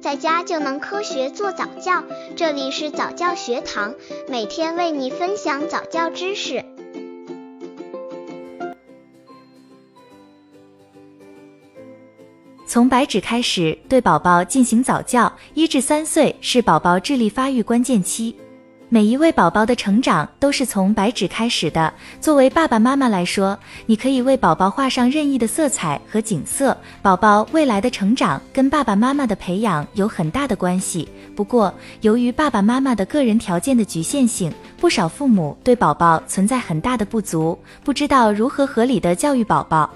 在家就能科学做早教。这里是早教学堂，每天为你分享早教知识。从白纸开始对宝宝进行早教，一至三岁是宝宝智力发育关键期。每一位宝宝的成长都是从白纸开始的。作为爸爸妈妈来说，你可以为宝宝画上任意的色彩和景色。宝宝未来的成长跟爸爸妈妈的培养有很大的关系。不过，由于爸爸妈妈的个人条件的局限性，不少父母对宝宝存在很大的不足，不知道如何合理的教育宝宝。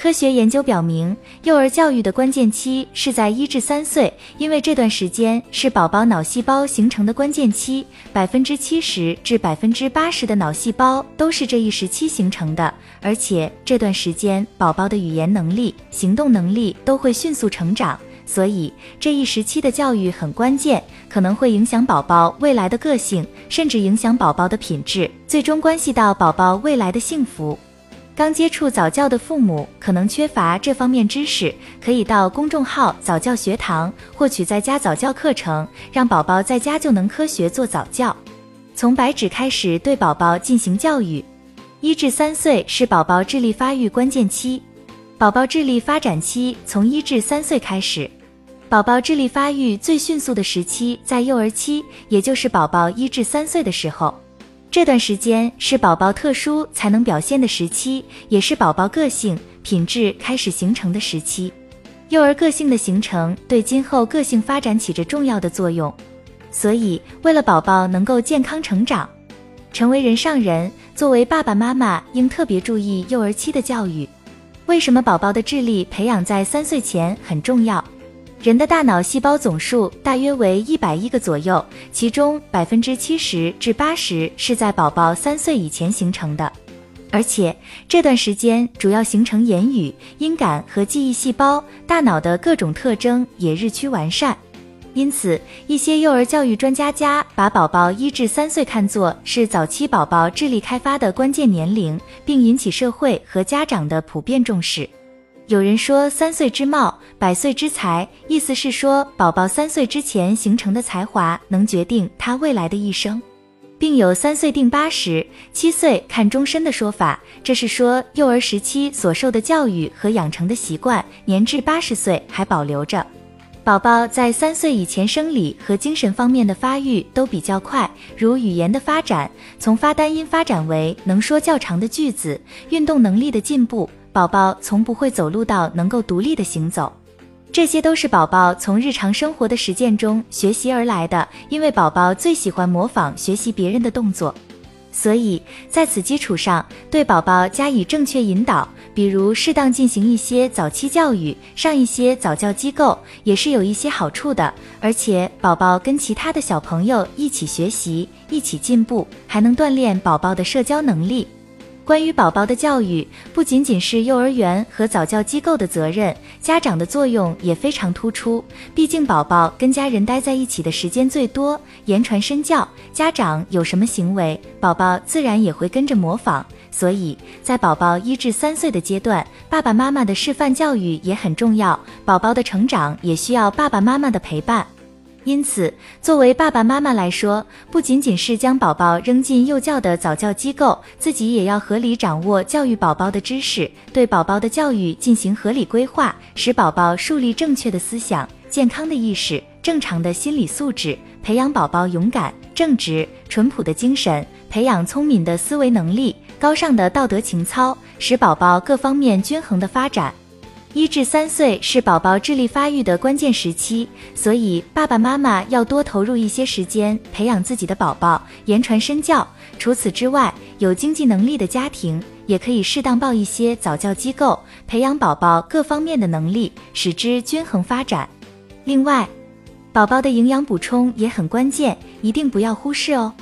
科学研究表明，幼儿教育的关键期是在一至三岁，因为这段时间是宝宝脑细胞形成的关键期，百分之七十至百分之八十的脑细胞都是这一时期形成的，而且这段时间宝宝的语言能力、行动能力都会迅速成长，所以这一时期的教育很关键，可能会影响宝宝未来的个性，甚至影响宝宝的品质，最终关系到宝宝未来的幸福。刚接触早教的父母可能缺乏这方面知识，可以到公众号早教学堂获取在家早教课程，让宝宝在家就能科学做早教。从白纸开始对宝宝进行教育，一至三岁是宝宝智力发育关键期，宝宝智力发展期从一至三岁开始，宝宝智力发育最迅速的时期在幼儿期，也就是宝宝一至三岁的时候。这段时间是宝宝特殊才能表现的时期，也是宝宝个性品质开始形成的时期。幼儿个性的形成对今后个性发展起着重要的作用，所以为了宝宝能够健康成长，成为人上人，作为爸爸妈妈应特别注意幼儿期的教育。为什么宝宝的智力培养在三岁前很重要？人的大脑细胞总数大约为一百亿个左右，其中百分之七十至八十是在宝宝三岁以前形成的，而且这段时间主要形成言语、音感和记忆细胞，大脑的各种特征也日趋完善。因此，一些幼儿教育专家家把宝宝一至三岁看作是早期宝宝智力开发的关键年龄，并引起社会和家长的普遍重视。有人说三岁之貌，百岁之才，意思是说宝宝三岁之前形成的才华能决定他未来的一生，并有三岁定八十，七岁看终身的说法。这是说幼儿时期所受的教育和养成的习惯，年至八十岁还保留着。宝宝在三岁以前，生理和精神方面的发育都比较快，如语言的发展，从发单音发展为能说较长的句子，运动能力的进步。宝宝从不会走路到能够独立的行走，这些都是宝宝从日常生活的实践中学习而来的。因为宝宝最喜欢模仿学习别人的动作，所以在此基础上对宝宝加以正确引导，比如适当进行一些早期教育，上一些早教机构也是有一些好处的。而且宝宝跟其他的小朋友一起学习，一起进步，还能锻炼宝宝的社交能力。关于宝宝的教育，不仅仅是幼儿园和早教机构的责任，家长的作用也非常突出。毕竟宝宝跟家人待在一起的时间最多，言传身教，家长有什么行为，宝宝自然也会跟着模仿。所以在宝宝一至三岁的阶段，爸爸妈妈的示范教育也很重要。宝宝的成长也需要爸爸妈妈的陪伴。因此，作为爸爸妈妈来说，不仅仅是将宝宝扔进幼教的早教机构，自己也要合理掌握教育宝宝的知识，对宝宝的教育进行合理规划，使宝宝树立正确的思想、健康的意识、正常的心理素质，培养宝宝勇敢、正直、淳朴的精神，培养聪明的思维能力、高尚的道德情操，使宝宝各方面均衡的发展。一至三岁是宝宝智力发育的关键时期，所以爸爸妈妈要多投入一些时间培养自己的宝宝，言传身教。除此之外，有经济能力的家庭也可以适当报一些早教机构，培养宝宝各方面的能力，使之均衡发展。另外，宝宝的营养补充也很关键，一定不要忽视哦。